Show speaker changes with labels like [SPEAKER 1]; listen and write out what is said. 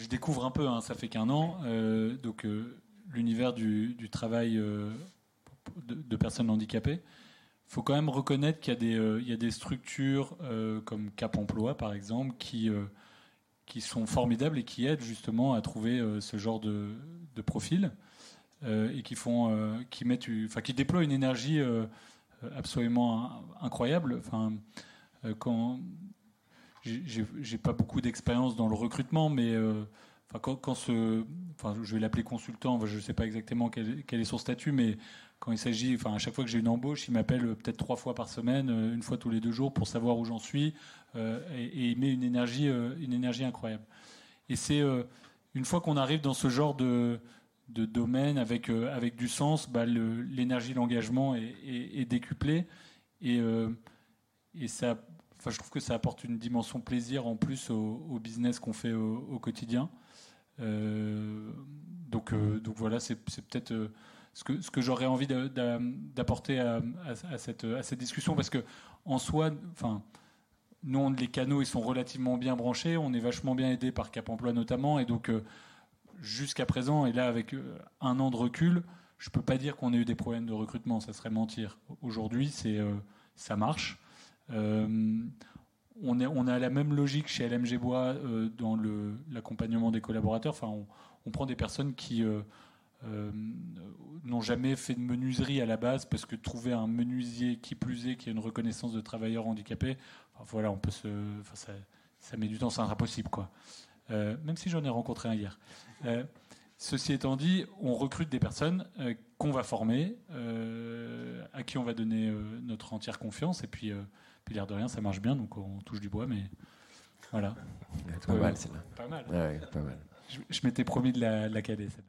[SPEAKER 1] je découvre un peu, hein, ça fait qu'un an, euh, donc euh, l'univers du, travail euh, de, personnes handicapées. Il faut quand même reconnaître qu'il y a des, structures comme Cap Emploi, par exemple, qui, sont formidables et qui aident justement à trouver ce genre de, profil et qui font, qui mettent, enfin, qui déploient une énergie absolument in- incroyable. Enfin, quand j'ai- pas beaucoup d'expérience dans le recrutement, mais euh, quand, je vais l'appeler consultant, je sais pas exactement quel, est son statut, mais quand il s'agit, enfin, à chaque fois que j'ai une embauche, il m'appelle euh, peut-être trois fois par semaine, euh, une fois tous les deux jours, pour savoir où j'en suis, et, il met une énergie, une énergie incroyable. Et c'est une fois qu'on arrive dans ce genre de domaine avec avec du sens, bah, l'énergie, l'engagement est, est, décuplé et ça, enfin, je trouve que ça apporte une dimension plaisir en plus au, business qu'on fait au, quotidien. Euh, donc, euh, donc voilà, c'est peut-être euh, ce que, ce que j'aurais envie d'apporter à, cette, à cette discussion parce que en soi, enfin, nous, on- les canaux, ils sont relativement bien branchés, on est vachement bien aidé par Cap Emploi notamment, et donc jusqu'à présent, et là avec un an de recul, je peux pas dire qu'on ait eu des problèmes de recrutement, ça serait mentir. Aujourd'hui, ça marche. Euh, on, est, on a la même logique chez LMG Bois euh, dans l'accompagnement des collaborateurs. Enfin, on, prend des personnes qui euh, euh, n'ont jamais fait de menuiserie à la base parce que trouver un menuisier qui plus est, qui a une reconnaissance de travailleurs handicapés, enfin, voilà, on peut se, enfin, ça, ça met du temps, c'est impossible, quoi. Même si j'en ai rencontré un hier. Ceci étant dit, on recrute des personnes qu'on va former, à qui on va donner euh, notre entière confiance, et puis, euh, puis l'air de rien, ça marche bien, donc on touche du bois, mais voilà.
[SPEAKER 2] Pas mal, celle-là.
[SPEAKER 1] Pas mal.
[SPEAKER 2] Ouais, pas mal.
[SPEAKER 1] Je, je m'étais promis de la, de la caler,